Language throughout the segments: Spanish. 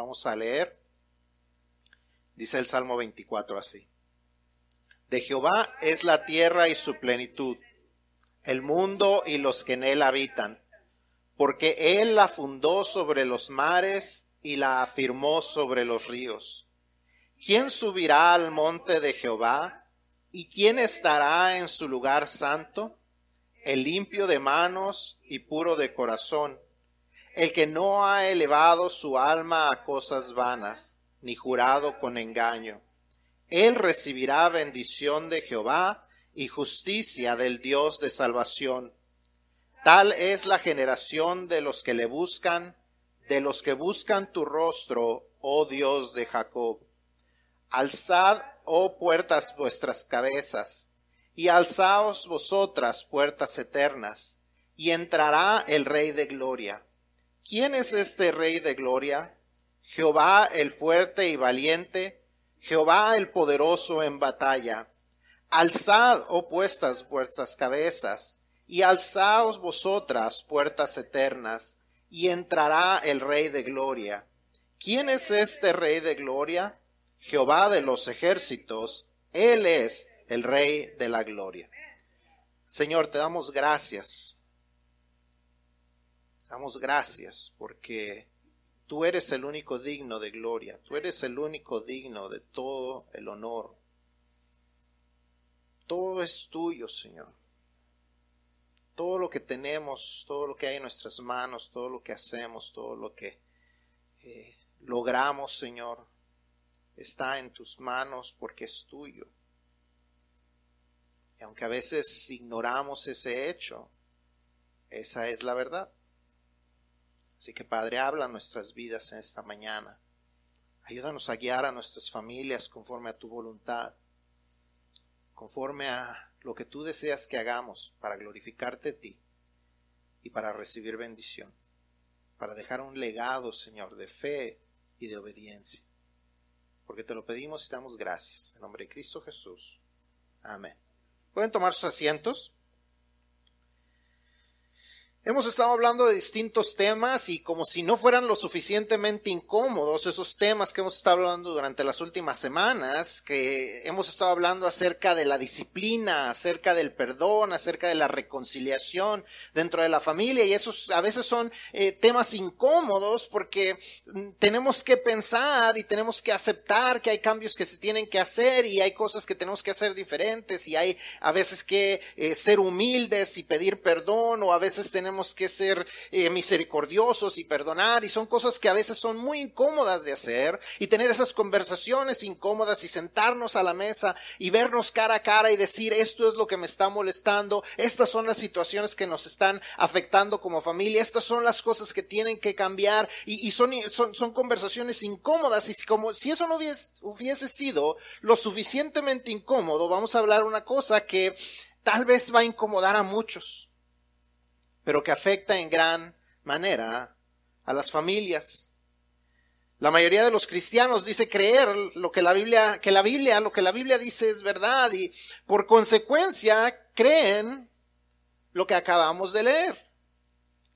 Vamos a leer. Dice el Salmo 24 así. De Jehová es la tierra y su plenitud, el mundo y los que en él habitan, porque él la fundó sobre los mares y la afirmó sobre los ríos. ¿Quién subirá al monte de Jehová? ¿Y quién estará en su lugar santo? El limpio de manos y puro de corazón, el que no ha elevado su alma a cosas vanas, ni jurado con engaño. Él recibirá bendición de Jehová y justicia del Dios de salvación. Tal es la generación de los que le buscan, de los que buscan tu rostro, oh Dios de Jacob. Alzad, oh puertas, vuestras cabezas, y alzaos vosotras, puertas eternas, y entrará el Rey de Gloria. ¿Quién es este Rey de Gloria? Jehová el fuerte y valiente, Jehová el poderoso en batalla. Alzad, oh puestas vuestras cabezas, y alzaos vosotras, puertas eternas, y entrará el Rey de Gloria. ¿Quién es este Rey de Gloria? Jehová de los ejércitos, Él es el Rey de la Gloria. Señor, te damos gracias. Damos gracias porque tú eres el único digno de gloria, tú eres el único digno de todo el honor. Todo es tuyo, Señor. Todo lo que tenemos, todo lo que hay en nuestras manos, todo lo que hacemos, todo lo que eh, logramos, Señor, está en tus manos porque es tuyo. Y aunque a veces ignoramos ese hecho, esa es la verdad. Así que Padre, habla nuestras vidas en esta mañana. Ayúdanos a guiar a nuestras familias conforme a tu voluntad, conforme a lo que tú deseas que hagamos para glorificarte a ti y para recibir bendición, para dejar un legado, Señor, de fe y de obediencia porque te lo pedimos y damos gracias. En nombre de Cristo Jesús. Amén. Pueden tomar sus asientos. Hemos estado hablando de distintos temas y como si no fueran lo suficientemente incómodos esos temas que hemos estado hablando durante las últimas semanas, que hemos estado hablando acerca de la disciplina, acerca del perdón, acerca de la reconciliación dentro de la familia. Y esos a veces son eh, temas incómodos porque mm, tenemos que pensar y tenemos que aceptar que hay cambios que se tienen que hacer y hay cosas que tenemos que hacer diferentes y hay a veces que eh, ser humildes y pedir perdón o a veces tenemos tenemos que ser eh, misericordiosos y perdonar, y son cosas que a veces son muy incómodas de hacer, y tener esas conversaciones incómodas y sentarnos a la mesa y vernos cara a cara y decir, esto es lo que me está molestando, estas son las situaciones que nos están afectando como familia, estas son las cosas que tienen que cambiar, y, son, son, conversaciones incómodas, y como si eso no hubiese, hubiese sido lo suficientemente incómodo, vamos a hablar una cosa que tal vez va a incomodar a muchos pero que afecta en gran manera a las familias. La mayoría de los cristianos dice creer lo que la Biblia, que la Biblia, lo que la Biblia dice es verdad y por consecuencia creen lo que acabamos de leer.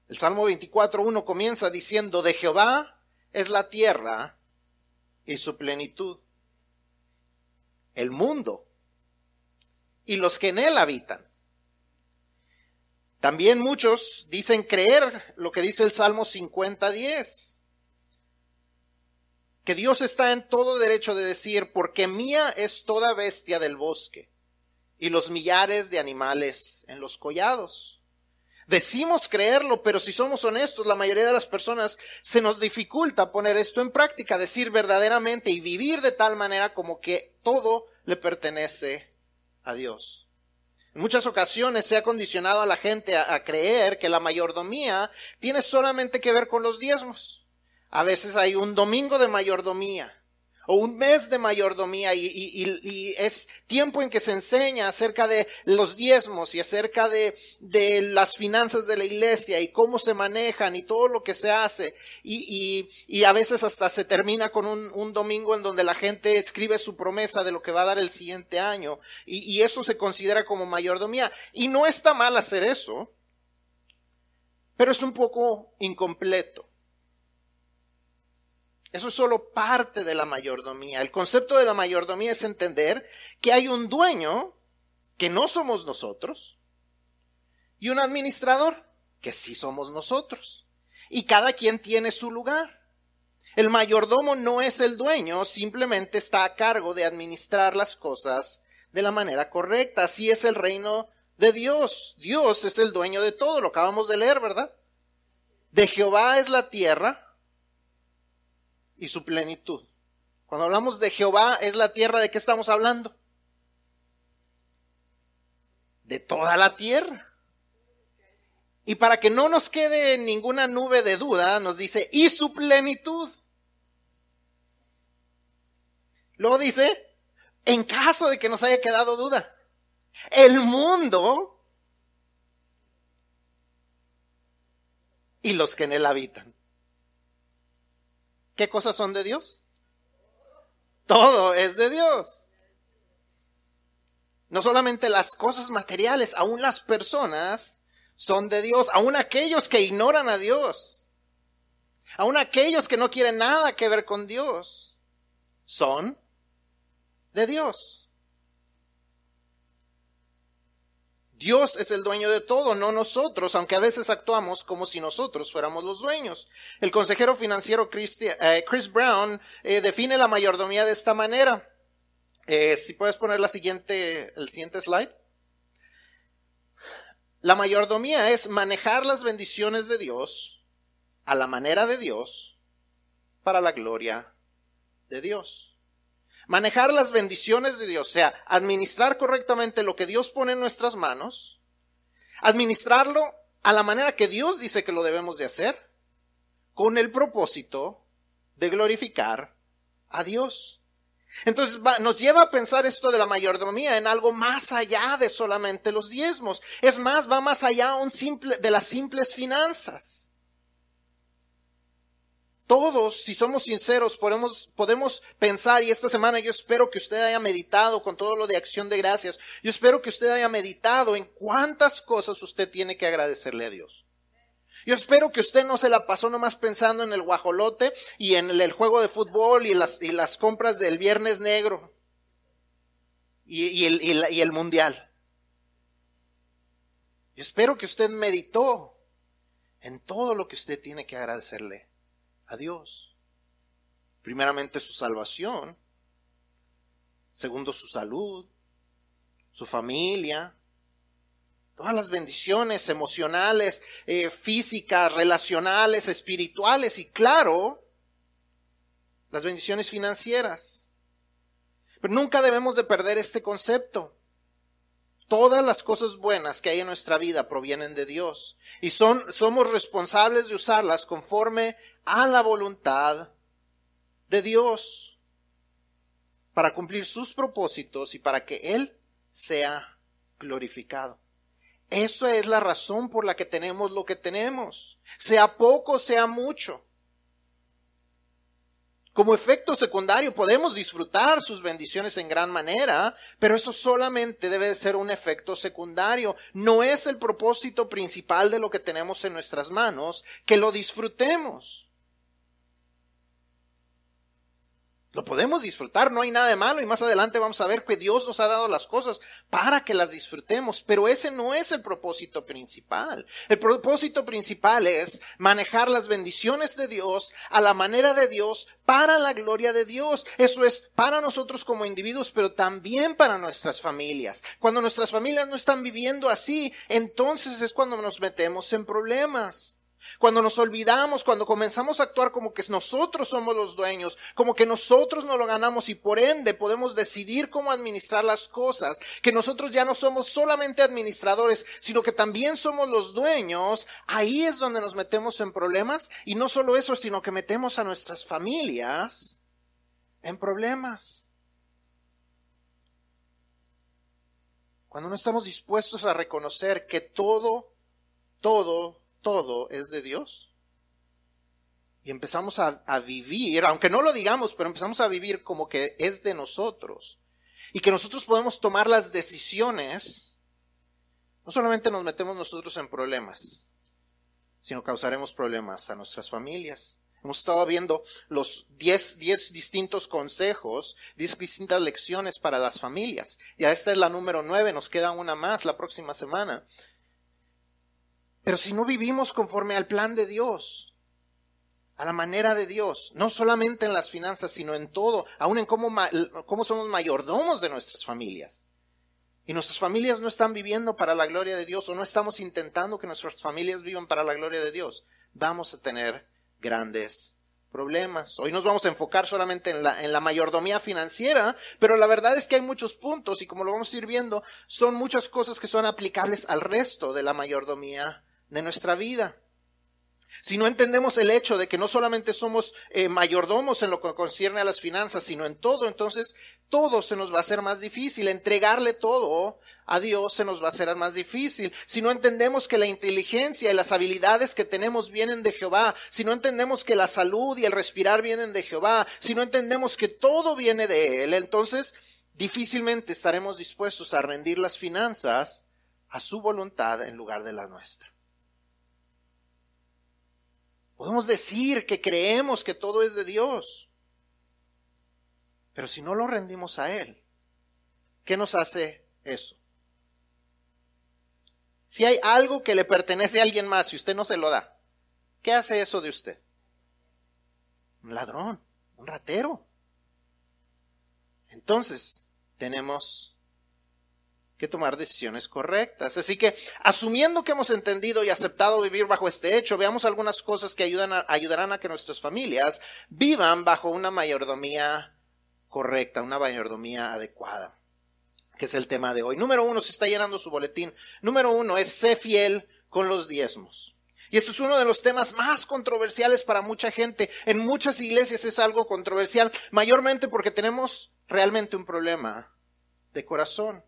El Salmo 24.1 comienza diciendo, de Jehová es la tierra y su plenitud, el mundo y los que en él habitan. También muchos dicen creer lo que dice el Salmo 50.10, que Dios está en todo derecho de decir, porque mía es toda bestia del bosque y los millares de animales en los collados. Decimos creerlo, pero si somos honestos, la mayoría de las personas se nos dificulta poner esto en práctica, decir verdaderamente y vivir de tal manera como que todo le pertenece a Dios. En muchas ocasiones se ha condicionado a la gente a, creer que la mayordomía tiene solamente que ver con los diezmos. A veces hay un domingo de mayordomía o un mes de mayordomía y, es tiempo en que se enseña acerca de los diezmos y acerca de, de, las finanzas de la iglesia y cómo se manejan y todo lo que se hace. Y, a veces hasta se termina con un, un, domingo en donde la gente escribe su promesa de lo que va a dar el siguiente año. Y eso se considera como mayordomía. Y no está mal hacer eso, pero es un poco incompleto. Eso es solo parte de la mayordomía. El concepto de la mayordomía es entender que hay un dueño, que no somos nosotros, y un administrador, que sí somos nosotros. Y cada quien tiene su lugar. El mayordomo no es el dueño, simplemente está a cargo de administrar las cosas de la manera correcta. Así es el reino de Dios. Dios es el dueño de todo, lo acabamos de leer, ¿verdad? De Jehová es la tierra y su plenitud. Cuando hablamos de Jehová es la tierra, ¿de qué estamos hablando? De toda la tierra. Y para que no nos quede ninguna nube de duda, nos dice, y su plenitud. Luego dice, en caso de que nos haya quedado duda, el mundo y los que en él habitan. ¿Qué cosas son de Dios? Todo es de Dios. No solamente las cosas materiales, aún las personas son de Dios, aún aquellos que ignoran a Dios, aún aquellos que no quieren nada que ver con Dios, son de Dios. Dios es el dueño de todo, no nosotros, aunque a veces actuamos como si nosotros fuéramos los dueños. El consejero financiero eh, Chris Brown eh, define la mayordomía de esta manera. Eh, si puedes poner la siguiente, el siguiente slide. La mayordomía es manejar las bendiciones de Dios a la manera de Dios para la gloria de Dios. Manejar las bendiciones de Dios, o sea, administrar correctamente lo que Dios pone en nuestras manos, administrarlo a la manera que Dios dice que lo debemos de hacer, con el propósito de glorificar a Dios. Entonces nos lleva a pensar esto de la mayordomía en algo más allá de solamente los diezmos. Es más, va más allá un simple, de las simples finanzas. Todos, si somos sinceros, podemos, podemos pensar, y esta semana yo espero que usted haya meditado con todo lo de acción de gracias, yo espero que usted haya meditado en cuántas cosas usted tiene que agradecerle a Dios. Yo espero que usted no se la pasó nomás pensando en el guajolote y en el, juego de fútbol y las, y las compras del viernes negro y, el, y el mundial. Yo espero que usted meditó en todo lo que usted tiene que agradecerle a Dios. Primeramente su salvación, segundo su salud, su familia, todas las bendiciones emocionales, eh, físicas, relacionales, espirituales y claro, las bendiciones financieras. Pero nunca debemos de perder este concepto. Todas las cosas buenas que hay en nuestra vida provienen de Dios y son, somos responsables de usarlas conforme a la voluntad de Dios para cumplir sus propósitos y para que Él sea glorificado. Esa es la razón por la que tenemos lo que tenemos, sea poco, sea mucho. Como efecto secundario podemos disfrutar sus bendiciones en gran manera, pero eso solamente debe ser un efecto secundario. No es el propósito principal de lo que tenemos en nuestras manos, que lo disfrutemos. Lo podemos disfrutar, no hay nada de malo y más adelante vamos a ver que Dios nos ha dado las cosas para que las disfrutemos, pero ese no es el propósito principal. El propósito principal es manejar las bendiciones de Dios a la manera de Dios para la gloria de Dios. Eso es para nosotros como individuos, pero también para nuestras familias. Cuando nuestras familias no están viviendo así, entonces es cuando nos metemos en problemas. Cuando nos olvidamos, cuando comenzamos a actuar como que nosotros somos los dueños, como que nosotros no lo ganamos y por ende podemos decidir cómo administrar las cosas, que nosotros ya no somos solamente administradores, sino que también somos los dueños, ahí es donde nos metemos en problemas y no solo eso, sino que metemos a nuestras familias en problemas. Cuando no estamos dispuestos a reconocer que todo, todo todo es de Dios. Y empezamos a, vivir, aunque no lo digamos, pero empezamos a vivir como que es de nosotros. Y que nosotros podemos tomar las decisiones. No solamente nos metemos nosotros en problemas, sino causaremos problemas a nuestras familias. Hemos estado viendo los 10, distintos consejos, 10 distintas lecciones para las familias. Ya esta es la número 9, nos queda una más la próxima semana. Pero si no vivimos conforme al plan de Dios, a la manera de Dios, no solamente en las finanzas, sino en todo, aún en cómo, somos mayordomos de nuestras familias. Y nuestras familias no están viviendo para la gloria de Dios o no estamos intentando que nuestras familias vivan para la gloria de Dios, vamos a tener grandes problemas. Hoy nos vamos a enfocar solamente en la, en la mayordomía financiera, pero la verdad es que hay muchos puntos y como lo vamos a ir viendo, son muchas cosas que son aplicables al resto de la mayordomía de nuestra vida. Si no entendemos el hecho de que no solamente somos eh, mayordomos en lo que concierne a las finanzas, sino en todo, entonces todo se nos va a hacer más difícil. Entregarle todo a Dios se nos va a hacer más difícil. Si no entendemos que la inteligencia y las habilidades que tenemos vienen de Jehová, si no entendemos que la salud y el respirar vienen de Jehová, si no entendemos que todo viene de Él, entonces difícilmente estaremos dispuestos a rendir las finanzas a su voluntad en lugar de la nuestra. Podemos decir que creemos que todo es de Dios, pero si no lo rendimos a Él, ¿qué nos hace eso? Si hay algo que le pertenece a alguien más y usted no se lo da, ¿qué hace eso de usted? Un ladrón, un ratero. Entonces, tenemos que tomar decisiones correctas. Así que, asumiendo que hemos entendido y aceptado vivir bajo este hecho, veamos algunas cosas que ayudan ayudarán a que nuestras familias vivan bajo una mayordomía correcta, una mayordomía adecuada, que es el tema de hoy. Número uno, se está llenando su boletín. Número uno es sé fiel con los diezmos. Y esto es uno de los temas más controversiales para mucha gente. En muchas iglesias es algo controversial, mayormente porque tenemos realmente un problema de corazón.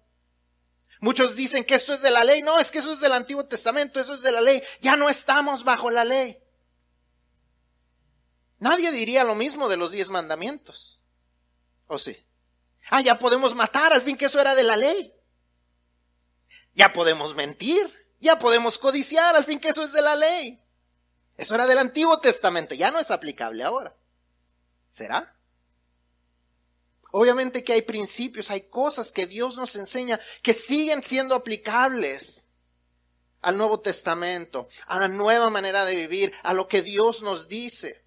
Muchos dicen que esto es de la ley. No, es que eso es del Antiguo Testamento, eso es de la ley. Ya no estamos bajo la ley. Nadie diría lo mismo de los diez mandamientos. ¿O sí? Ah, ya podemos matar, al fin que eso era de la ley. Ya podemos mentir, ya podemos codiciar, al fin que eso es de la ley. Eso era del Antiguo Testamento, ya no es aplicable ahora. ¿Será? Obviamente que hay principios, hay cosas que Dios nos enseña que siguen siendo aplicables al Nuevo Testamento, a la nueva manera de vivir, a lo que Dios nos dice.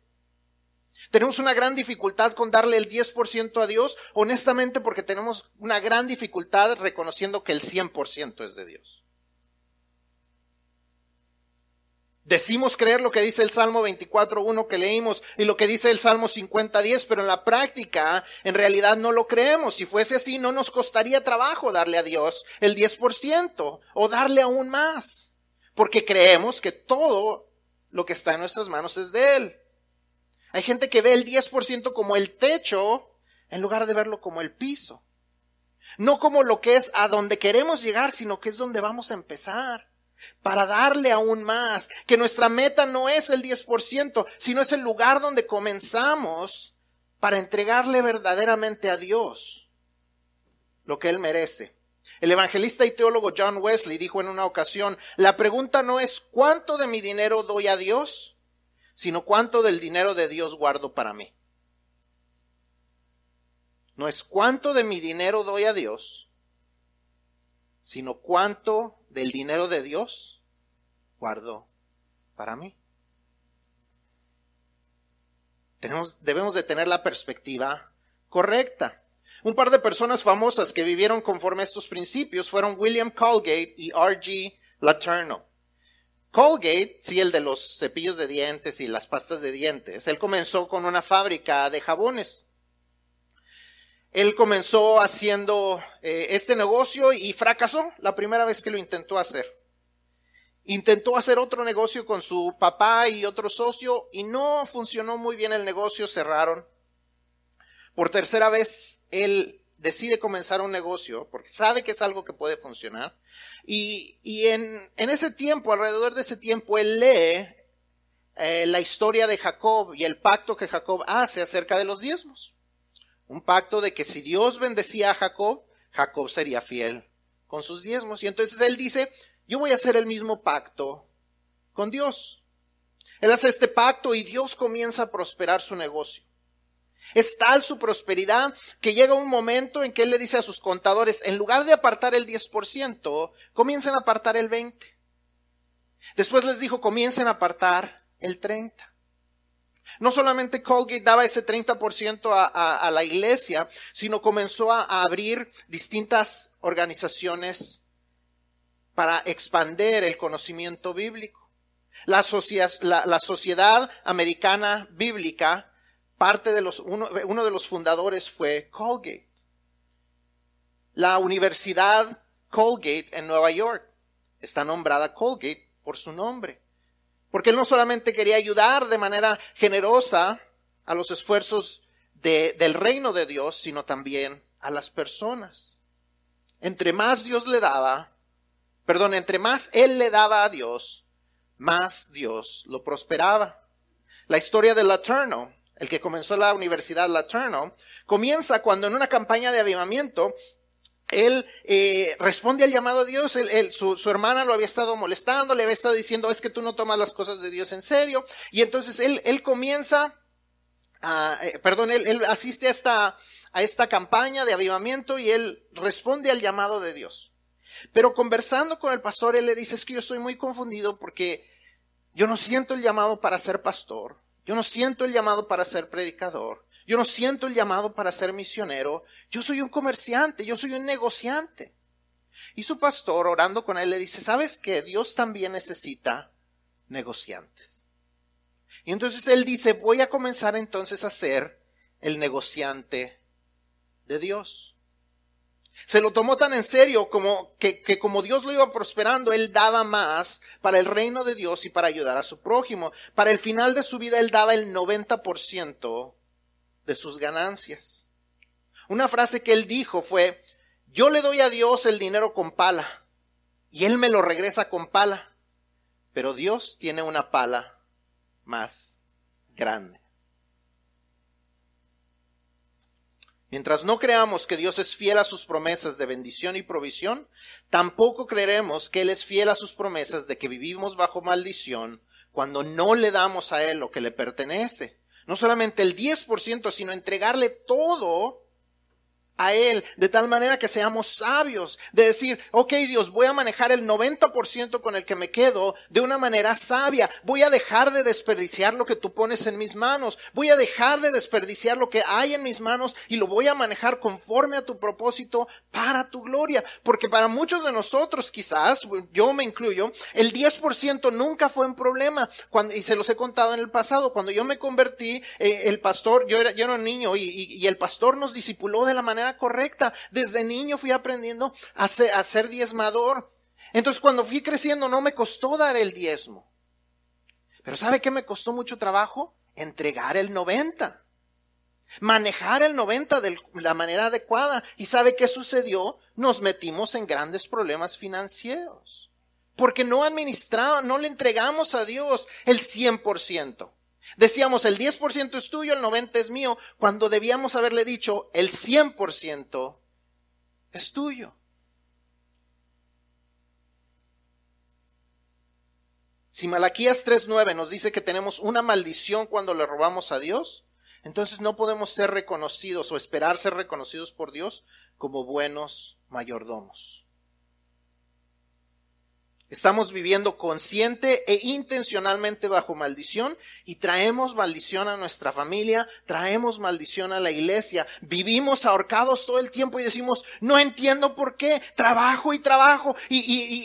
Tenemos una gran dificultad con darle el 10% a Dios, honestamente porque tenemos una gran dificultad reconociendo que el 100% es de Dios. Decimos creer lo que dice el Salmo 24.1 que leímos y lo que dice el Salmo 50.10, pero en la práctica en realidad no lo creemos. Si fuese así, no nos costaría trabajo darle a Dios el 10% o darle aún más, porque creemos que todo lo que está en nuestras manos es de Él. Hay gente que ve el 10% como el techo en lugar de verlo como el piso. No como lo que es a donde queremos llegar, sino que es donde vamos a empezar para darle aún más, que nuestra meta no es el 10%, sino es el lugar donde comenzamos para entregarle verdaderamente a Dios lo que Él merece. El evangelista y teólogo John Wesley dijo en una ocasión, la pregunta no es cuánto de mi dinero doy a Dios, sino cuánto del dinero de Dios guardo para mí. No es cuánto de mi dinero doy a Dios, sino cuánto del dinero de Dios guardo para mí. Tenemos, debemos de tener la perspectiva correcta. Un par de personas famosas que vivieron conforme a estos principios fueron William Colgate y R.G. Laterno. Colgate, sí, el de los cepillos de dientes y las pastas de dientes, él comenzó con una fábrica de jabones. Él comenzó haciendo eh, este negocio y fracasó la primera vez que lo intentó hacer. Intentó hacer otro negocio con su papá y otro socio y no funcionó muy bien el negocio, cerraron. Por tercera vez, él decide comenzar un negocio porque sabe que es algo que puede funcionar. Y, en, ese tiempo, alrededor de ese tiempo, él lee eh, la historia de Jacob y el pacto que Jacob hace acerca de los diezmos. Un pacto de que si Dios bendecía a Jacob, Jacob sería fiel con sus diezmos. Y entonces él dice, yo voy a hacer el mismo pacto con Dios. Él hace este pacto y Dios comienza a prosperar su negocio. Es tal su prosperidad que llega un momento en que él le dice a sus contadores, en lugar de apartar el 10%, comiencen a apartar el 20%. Después les dijo, comiencen a apartar el 30%. No solamente Colgate daba ese 30% a, a, la iglesia, sino comenzó a, abrir distintas organizaciones para expander el conocimiento bíblico. La, sociedad americana bíblica parte de los, uno de los fundadores fue Colgate. La Universidad Colgate en Nueva York está nombrada Colgate por su nombre. Porque él no solamente quería ayudar de manera generosa a los esfuerzos de, del reino de Dios, sino también a las personas. Entre más Dios le daba, perdón, entre más él le daba a Dios, más Dios lo prosperaba. La historia de Laterno el que comenzó la Universidad Laterno, comienza cuando en una campaña de avivamiento él eh, responde al llamado de Dios, su, hermana lo había estado molestando, le había estado diciendo, es que tú no tomas las cosas de Dios en serio, y entonces él, él comienza, a, eh, perdón, él, él, asiste a esta, a esta campaña de avivamiento y él responde al llamado de Dios. Pero conversando con el pastor, él le dice, es que yo estoy muy confundido porque yo no siento el llamado para ser pastor, yo no siento el llamado para ser predicador. Yo no siento el llamado para ser misionero. Yo soy un comerciante, yo soy un negociante. Y su pastor, orando con él, le dice, ¿sabes qué? Dios también necesita negociantes. Y entonces él dice, voy a comenzar entonces a ser el negociante de Dios. Se lo tomó tan en serio como que, que, como Dios lo iba prosperando, él daba más para el reino de Dios y para ayudar a su prójimo. Para el final de su vida él daba el 90% de sus ganancias. Una frase que él dijo fue, yo le doy a Dios el dinero con pala y él me lo regresa con pala, pero Dios tiene una pala más grande. Mientras no creamos que Dios es fiel a sus promesas de bendición y provisión, tampoco creeremos que Él es fiel a sus promesas de que vivimos bajo maldición cuando no le damos a Él lo que le pertenece. No solamente el 10%, sino entregarle todo a Él, de tal manera que seamos sabios, de decir, ok Dios, voy a manejar el 90% con el que me quedo de una manera sabia, voy a dejar de desperdiciar lo que tú pones en mis manos, voy a dejar de desperdiciar lo que hay en mis manos y lo voy a manejar conforme a tu propósito para tu gloria, porque para muchos de nosotros quizás, yo me incluyo, el 10% nunca fue un problema, cuando, y se los he contado en el pasado, cuando yo me convertí, eh, el pastor, yo era, yo era un niño y, y, y el pastor nos discipuló de la manera correcta. Desde niño fui aprendiendo a ser, a ser diezmador. Entonces cuando fui creciendo no me costó dar el diezmo. Pero ¿sabe qué me costó mucho trabajo? Entregar el 90. Manejar el 90 de la manera adecuada. ¿Y sabe qué sucedió? Nos metimos en grandes problemas financieros. Porque no administramos, no le entregamos a Dios el 100%. Decíamos, el 10% es tuyo, el 90% es mío, cuando debíamos haberle dicho, el 100% es tuyo. Si Malaquías 3.9 nos dice que tenemos una maldición cuando le robamos a Dios, entonces no podemos ser reconocidos o esperar ser reconocidos por Dios como buenos mayordomos. Estamos viviendo consciente e intencionalmente bajo maldición y traemos maldición a nuestra familia, traemos maldición a la iglesia. Vivimos ahorcados todo el tiempo y decimos, no entiendo por qué, trabajo y trabajo y,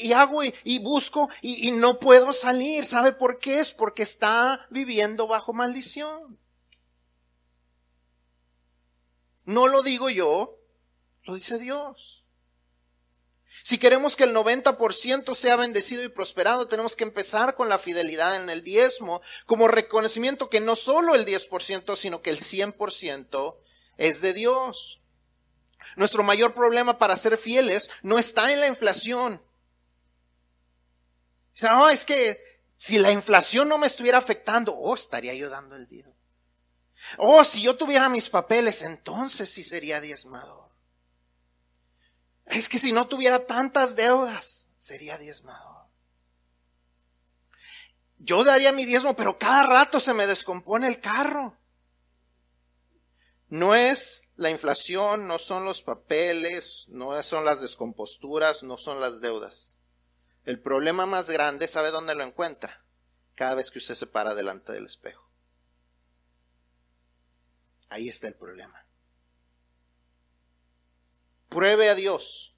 y, hago y busco y, no puedo salir. ¿Sabe por qué? Es porque está viviendo bajo maldición. No lo digo yo, lo dice Dios. Si queremos que el 90% sea bendecido y prosperado, tenemos que empezar con la fidelidad en el diezmo, como reconocimiento que no solo el 10%, sino que el 100% es de Dios. Nuestro mayor problema para ser fieles no está en la inflación. No, es que si la inflación no me estuviera afectando, oh, estaría yo dando el dinero. Oh, si yo tuviera mis papeles, entonces sí sería diezmado. Es que si no tuviera tantas deudas, sería diezmado. Yo daría mi diezmo, pero cada rato se me descompone el carro. No es la inflación, no son los papeles, no son las descomposturas, no son las deudas. El problema más grande, ¿sabe dónde lo encuentra? Cada vez que usted se para delante del espejo. Ahí está el problema. Pruebe a Dios.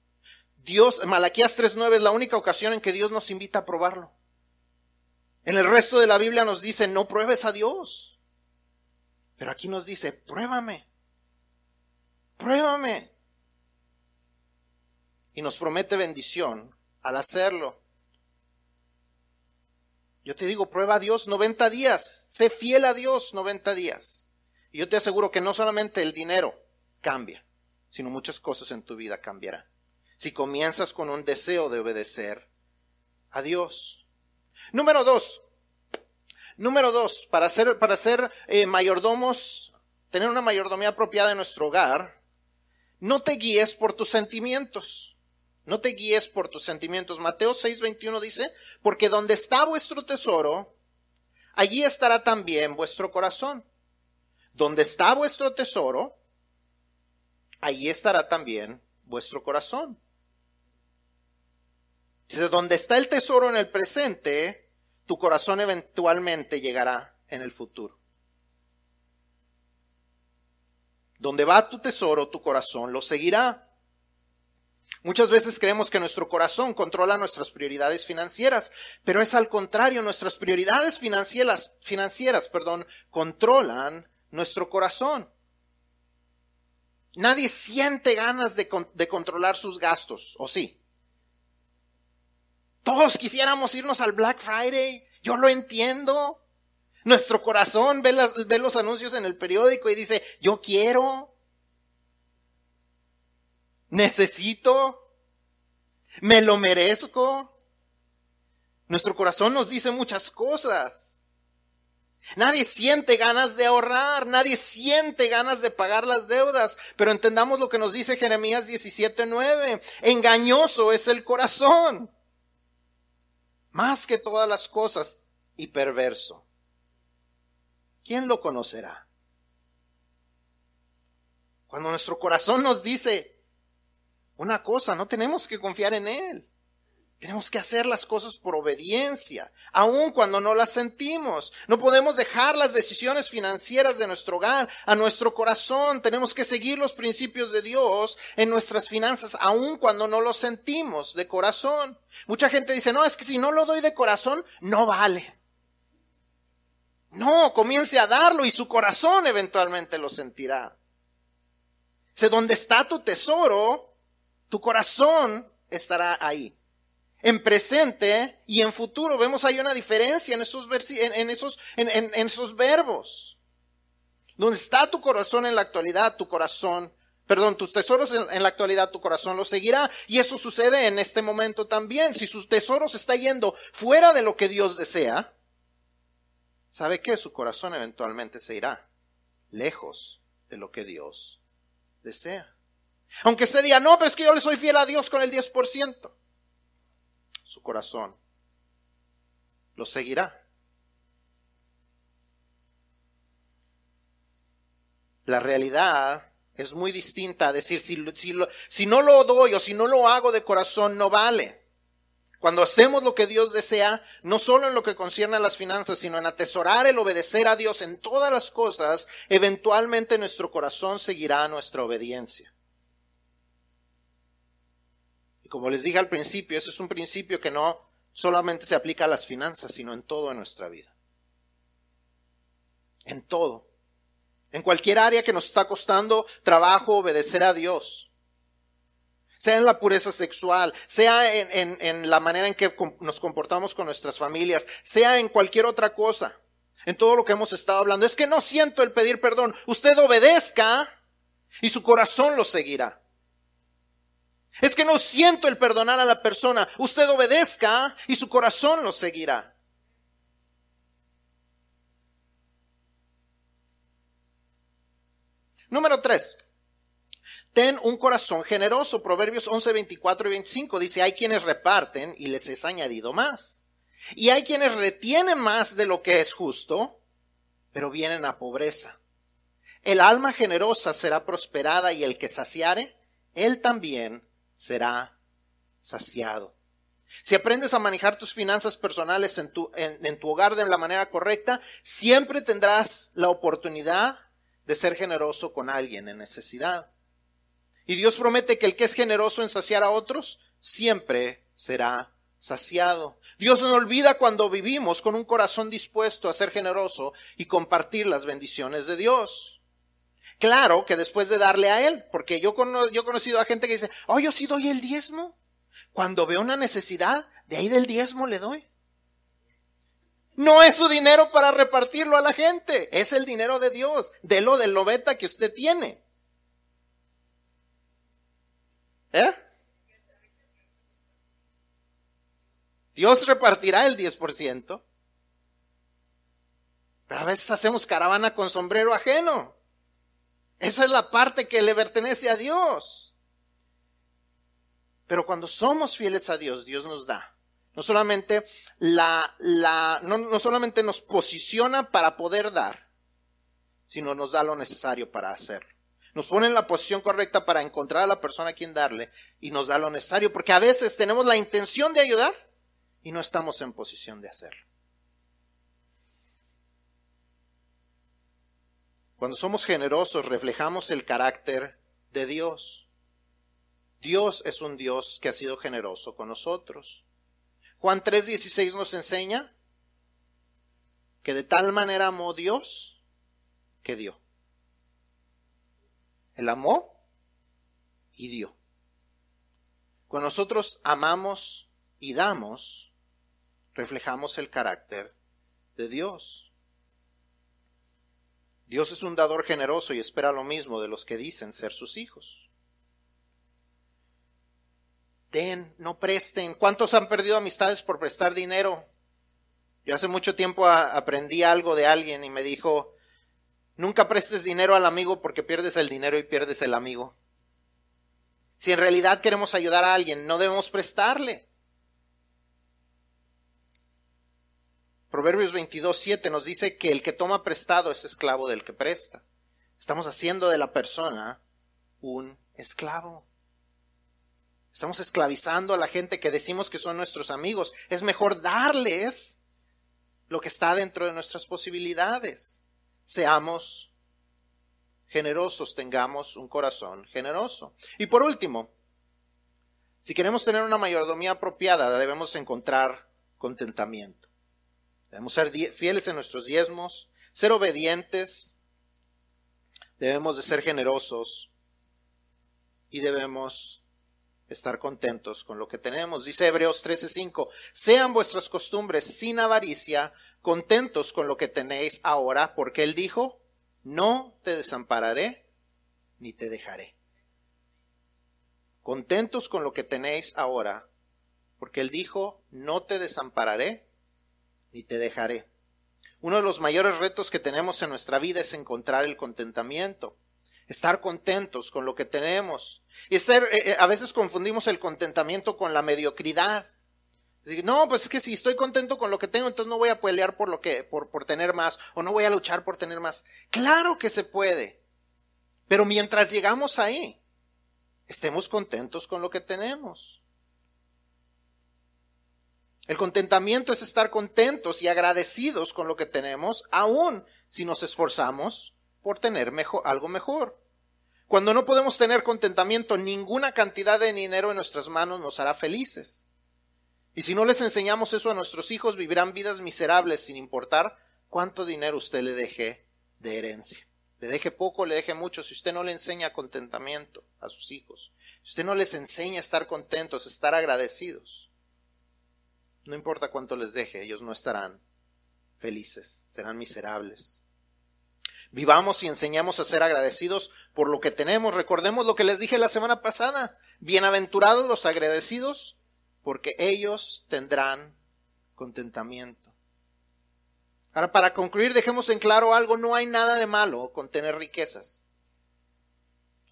Dios, Malaquías 3.9 es la única ocasión en que Dios nos invita a probarlo. En el resto de la Biblia nos dice, no pruebes a Dios. Pero aquí nos dice, pruébame. Pruébame. Y nos promete bendición al hacerlo. Yo te digo, prueba a Dios 90 días. Sé fiel a Dios 90 días. Y yo te aseguro que no solamente el dinero cambia, sino muchas cosas en tu vida cambiarán. Si comienzas con un deseo de obedecer a Dios. Número dos. Número dos, para ser, para ser eh, mayordomos, tener una mayordomía apropiada en nuestro hogar, no te guíes por tus sentimientos. No te guíes por tus sentimientos. Mateo 6:21 dice, porque donde está vuestro tesoro, allí estará también vuestro corazón. Donde está vuestro tesoro, allí estará también vuestro corazón. Dice, donde está el tesoro en el presente, tu corazón eventualmente llegará en el futuro. Donde va tu tesoro, tu corazón lo seguirá. Muchas veces creemos que nuestro corazón controla nuestras prioridades financieras, pero es al contrario, nuestras prioridades financieras, financieras perdón, controlan nuestro corazón. Nadie siente ganas de, de controlar sus gastos, ¿o sí? Todos quisiéramos irnos al Black Friday. Yo lo entiendo. Nuestro corazón ve, ve, los anuncios en el periódico y dice, yo quiero, necesito, me lo merezco. Nuestro corazón nos dice muchas cosas. Nadie siente ganas de ahorrar, nadie siente ganas de pagar las deudas, pero entendamos lo que nos dice Jeremías 17:9. Engañoso es el corazón más que todas las cosas, y perverso. ¿Quién lo conocerá? Cuando nuestro corazón nos dice una cosa, no tenemos que confiar en Él. Tenemos que hacer las cosas por obediencia, aun cuando no las sentimos. No podemos dejar las decisiones financieras de nuestro hogar a nuestro corazón. Tenemos que seguir los principios de Dios en nuestras finanzas, aun cuando no los sentimos de corazón. Mucha gente dice, no, es que si no lo doy de corazón, no vale. No, comience a darlo y su corazón eventualmente lo sentirá. Si donde está tu tesoro, tu corazón estará ahí en presente y en futuro. Vemos ahí una diferencia en esos, en, esos, en, esos verbos. Donde está tu corazón en la actualidad, tu corazón, perdón, tus tesoros en, la actualidad, tu corazón lo seguirá. Y eso sucede en este momento también. Si sus tesoros está yendo fuera de lo que Dios desea, ¿sabe qué? Su corazón eventualmente se irá lejos de lo que Dios desea. Aunque se diga, no, pero es que yo le soy fiel a Dios con el 10% su corazón, lo seguirá. La realidad es muy distinta a decir, si, si, si, no lo doy o si no lo hago de corazón, no vale. Cuando hacemos lo que Dios desea, no solo en lo que concierne a las finanzas, sino en atesorar el obedecer a Dios en todas las cosas, eventualmente nuestro corazón seguirá nuestra obediencia. Y como les dije al principio, ese es un principio que no solamente se aplica a las finanzas, sino en todo en nuestra vida. En todo. En cualquier área que nos está costando trabajo obedecer a Dios. Sea en la pureza sexual, sea en, en la manera en que nos comportamos con nuestras familias, sea en cualquier otra cosa. En todo lo que hemos estado hablando. Es que no siento el pedir perdón. Usted obedezca y su corazón lo seguirá. Es que no siento el perdonar a la persona. Usted obedezca y su corazón lo seguirá. Número tres. Ten un corazón generoso. Proverbios 11, 24 y 25 dice, hay quienes reparten y les es añadido más. Y hay quienes retienen más de lo que es justo, pero vienen a pobreza. El alma generosa será prosperada y el que saciare, él también será saciado. Si aprendes a manejar tus finanzas personales en tu, en, tu hogar de la manera correcta, siempre tendrás la oportunidad de ser generoso con alguien en necesidad. Y Dios promete que el que es generoso en saciar a otros, siempre será saciado. Dios no olvida cuando vivimos con un corazón dispuesto a ser generoso y compartir las bendiciones de Dios. Claro que después de darle a Él, porque yo, yo he conocido a gente que dice, oh, yo sí doy el diezmo. Cuando veo una necesidad, de ahí del diezmo le doy. No es su dinero para repartirlo a la gente, es el dinero de Dios, de lo del lobeta que usted tiene. ¿Eh? Dios repartirá el 10%. Pero a veces hacemos caravana con sombrero ajeno. Esa es la parte que le pertenece a Dios. Pero cuando somos fieles a Dios, Dios nos da. No solamente la, la, no, no solamente nos posiciona para poder dar, sino nos da lo necesario para hacerlo. Nos pone en la posición correcta para encontrar a la persona a quien darle y nos da lo necesario, porque a veces tenemos la intención de ayudar y no estamos en posición de hacerlo. Cuando somos generosos reflejamos el carácter de Dios. Dios es un Dios que ha sido generoso con nosotros. Juan 3:16 nos enseña que de tal manera amó Dios que dio. Él amó y dio. Cuando nosotros amamos y damos, reflejamos el carácter de Dios. Dios es un dador generoso y espera lo mismo de los que dicen ser sus hijos den, no presten. ¿Cuántos han perdido amistades por prestar dinero? Yo hace mucho tiempo aprendí algo de alguien y me dijo, nunca prestes dinero al amigo porque pierdes el dinero y pierdes el amigo. Si en realidad queremos ayudar a alguien, no debemos prestarle. Proverbios 22, 7 nos dice que el que toma prestado es esclavo del que presta. Estamos haciendo de la persona un esclavo. Estamos esclavizando a la gente que decimos que son nuestros amigos. Es mejor darles lo que está dentro de nuestras posibilidades. Seamos generosos, tengamos un corazón generoso. Y por último, si queremos tener una mayordomía apropiada, debemos encontrar contentamiento. Debemos ser fieles en nuestros diezmos, ser obedientes, debemos de ser generosos y debemos estar contentos con lo que tenemos. Dice Hebreos 13:5, sean vuestras costumbres sin avaricia, contentos con lo que tenéis ahora, porque Él dijo, no te desampararé ni te dejaré. Contentos con lo que tenéis ahora, porque Él dijo, no te desampararé ni te dejaré. Uno de los mayores retos que tenemos en nuestra vida es encontrar el contentamiento estar contentos con lo que tenemos. Y ser, eh, eh, a veces confundimos el contentamiento con la mediocridad. no, pues es que si estoy contento con lo que tengo, entonces no voy a pelear por lo que, por, por tener más, o no voy a luchar por tener más. Claro que se puede. Pero mientras llegamos ahí, estemos contentos con lo que tenemos. El contentamiento es estar contentos y agradecidos con lo que tenemos, aun si nos esforzamos por tener algo mejor. Cuando no podemos tener contentamiento, ninguna cantidad de dinero en nuestras manos nos hará felices. Y si no les enseñamos eso a nuestros hijos, vivirán vidas miserables sin importar cuánto dinero usted le deje de herencia. Le deje poco, le deje mucho. Si usted no le enseña contentamiento a sus hijos, si usted no les enseña a estar contentos, a estar agradecidos, no importa cuánto les deje, ellos no estarán felices, serán miserables. Vivamos y enseñamos a ser agradecidos por lo que tenemos. Recordemos lo que les dije la semana pasada. Bienaventurados los agradecidos, porque ellos tendrán contentamiento. Ahora, para concluir, dejemos en claro algo, no hay nada de malo con tener riquezas.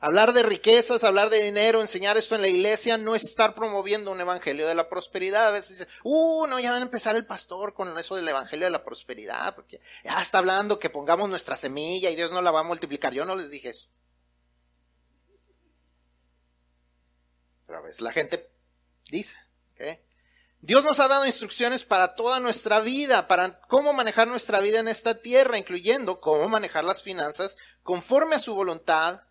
Hablar de riquezas, hablar de dinero, enseñar esto en la iglesia, no es estar promoviendo un evangelio de la prosperidad. A veces dice, uh, no, ya van a empezar el pastor con eso del evangelio de la prosperidad, porque ya está hablando que pongamos nuestra semilla y Dios no la va a multiplicar. Yo no les dije eso. Pero a veces la gente dice. Dios nos ha dado instrucciones para toda nuestra vida, para cómo manejar nuestra vida en esta tierra, incluyendo cómo manejar las finanzas conforme a su voluntad,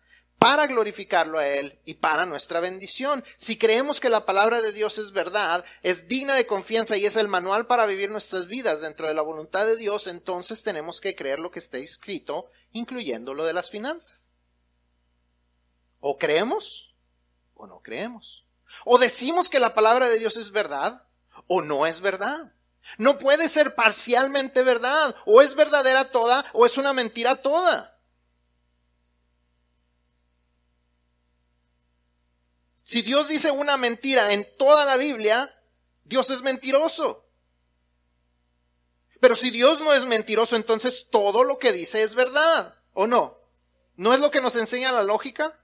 para glorificarlo a Él y para nuestra bendición. Si creemos que la palabra de Dios es verdad, es digna de confianza y es el manual para vivir nuestras vidas dentro de la voluntad de Dios, entonces tenemos que creer lo que está escrito, incluyendo lo de las finanzas. O creemos o no creemos. O decimos que la palabra de Dios es verdad o no es verdad. No puede ser parcialmente verdad. O es verdadera toda o es una mentira toda. Si Dios dice una mentira en toda la Biblia, Dios es mentiroso. Pero si Dios no es mentiroso, entonces todo lo que dice es verdad, ¿o no? ¿No es lo que nos enseña la lógica?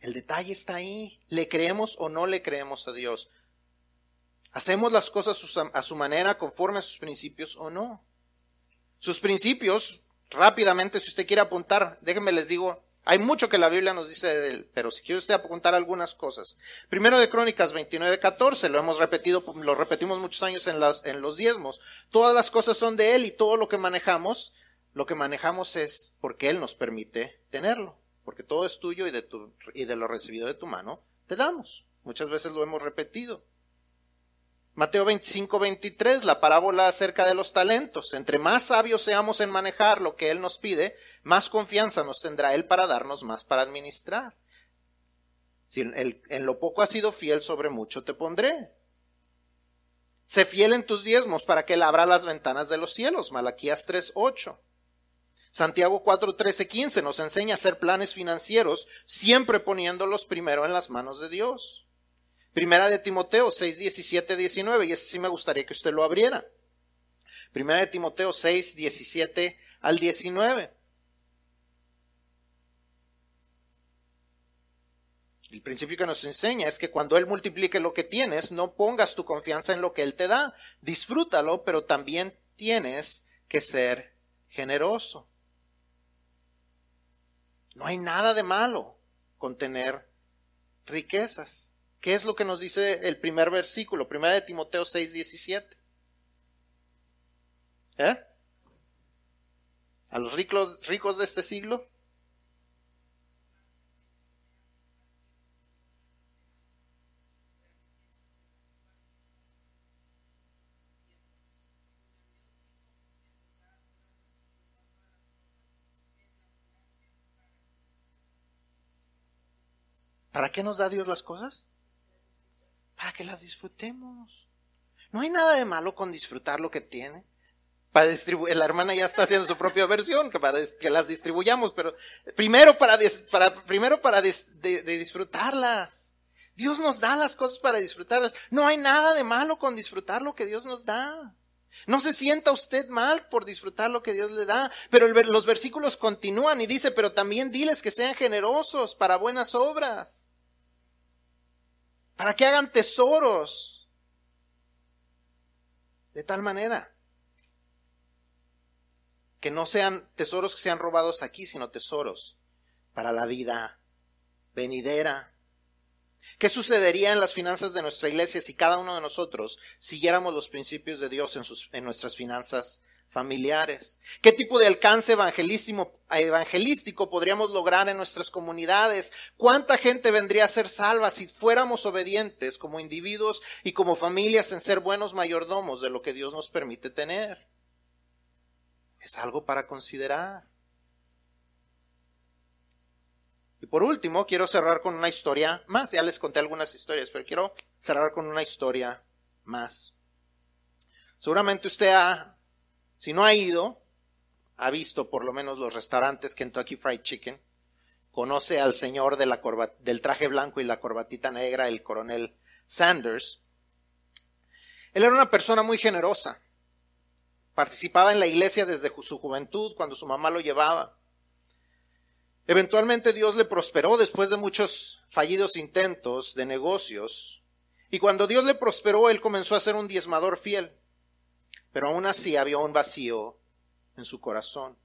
El detalle está ahí. ¿Le creemos o no le creemos a Dios? ¿Hacemos las cosas a su manera, conforme a sus principios o no? Sus principios, rápidamente, si usted quiere apuntar, déjenme les digo, hay mucho que la Biblia nos dice de él, pero si quiere usted apuntar algunas cosas. Primero de Crónicas 29, 14, lo hemos repetido, lo repetimos muchos años en, las, en los diezmos. Todas las cosas son de él y todo lo que manejamos, lo que manejamos es porque él nos permite tenerlo. Porque todo es tuyo y de, tu, y de lo recibido de tu mano te damos. Muchas veces lo hemos repetido. Mateo 25, 23, la parábola acerca de los talentos. Entre más sabios seamos en manejar lo que Él nos pide, más confianza nos tendrá Él para darnos más para administrar. Si en lo poco has sido fiel, sobre mucho te pondré. Sé fiel en tus diezmos para que Él abra las ventanas de los cielos. Malaquías 3, 8. Santiago 4, 13, 15 nos enseña a hacer planes financieros, siempre poniéndolos primero en las manos de Dios. Primera de Timoteo 6, 17, 19, y ese sí me gustaría que usted lo abriera. Primera de Timoteo 6, 17 al 19. El principio que nos enseña es que cuando Él multiplique lo que tienes, no pongas tu confianza en lo que Él te da. Disfrútalo, pero también tienes que ser generoso. No hay nada de malo con tener riquezas. ¿Qué es lo que nos dice el primer versículo? Primera de Timoteo 6, 17. ¿Eh? A los ricos, ricos de este siglo. ¿Para qué nos da Dios las cosas? Para que las disfrutemos. No hay nada de malo con disfrutar lo que tiene. Para distribuir, la hermana ya está haciendo su propia versión, que para que las distribuyamos, pero primero para, primero para de, disfrutarlas. Dios nos da las cosas para disfrutarlas. No hay nada de malo con disfrutar lo que Dios nos da. No se sienta usted mal por disfrutar lo que Dios le da, pero los versículos continúan y dice, pero también diles que sean generosos para buenas obras para que hagan tesoros. De tal manera que no sean tesoros que sean robados aquí, sino tesoros para la vida venidera. ¿Qué sucedería en las finanzas de nuestra iglesia si cada uno de nosotros siguiéramos los principios de Dios en, en nuestras finanzas familiares? ¿Qué tipo de alcance evangelístico podríamos lograr en nuestras comunidades? ¿Cuánta gente vendría a ser salva si fuéramos obedientes como individuos y como familias en ser buenos mayordomos de lo que Dios nos permite tener? Es algo para considerar. Y por último, quiero cerrar con una historia más. Ya les conté algunas historias, pero quiero cerrar con una historia más. Seguramente usted ha si no ha ido, ha visto por lo menos los restaurantes Kentucky Fried Chicken, conoce al señor del traje blanco y la corbatita negra, el coronel Sanders. Él era una persona muy generosa. participaba en la iglesia desde su juventud, cuando su mamá lo llevaba. Eventualmente Dios le prosperó después de muchos fallidos intentos de negocios. Y cuando Dios le prosperó, él comenzó a ser un diezmador fiel. Pero aún así había un vacío en su corazón.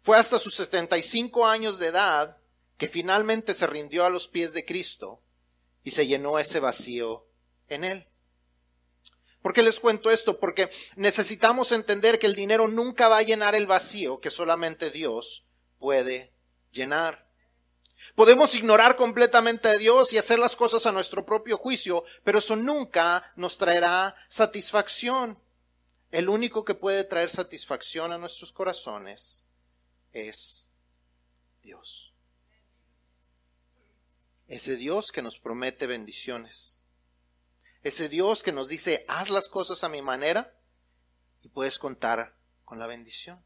Fue hasta sus 75 años de edad que finalmente se rindió a los pies de Cristo y se llenó ese vacío en él. ¿Por qué les cuento esto? Porque necesitamos entender que el dinero nunca va a llenar el vacío que solamente Dios puede llenar. Podemos ignorar completamente a Dios y hacer las cosas a nuestro propio juicio, pero eso nunca nos traerá satisfacción. El único que puede traer satisfacción a nuestros corazones es Dios. Ese Dios que nos promete bendiciones. Ese Dios que nos dice, haz las cosas a mi manera y puedes contar con la bendición.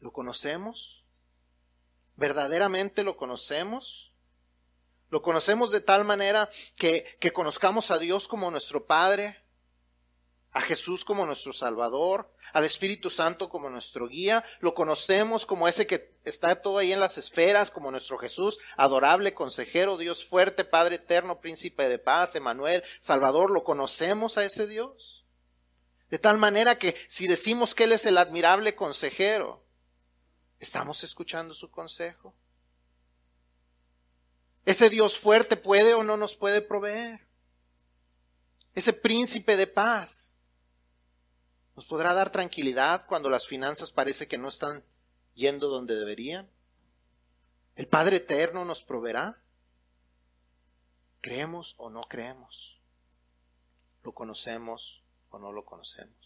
¿Lo conocemos? ¿Verdaderamente lo conocemos? ¿Lo conocemos de tal manera que, que conozcamos a Dios como nuestro Padre, a Jesús como nuestro Salvador, al Espíritu Santo como nuestro guía, lo conocemos como ese que está todo ahí en las esferas, como nuestro Jesús, adorable, consejero, Dios fuerte, Padre eterno, príncipe de paz, Emanuel, Salvador, lo conocemos a ese Dios. De tal manera que si decimos que Él es el admirable consejero, ¿estamos escuchando su consejo? Ese Dios fuerte puede o no nos puede proveer. Ese príncipe de paz ¿Nos podrá dar tranquilidad cuando las finanzas parece que no están yendo donde deberían? ¿El Padre Eterno nos proveerá? ¿Creemos o no creemos? ¿Lo conocemos o no lo conocemos?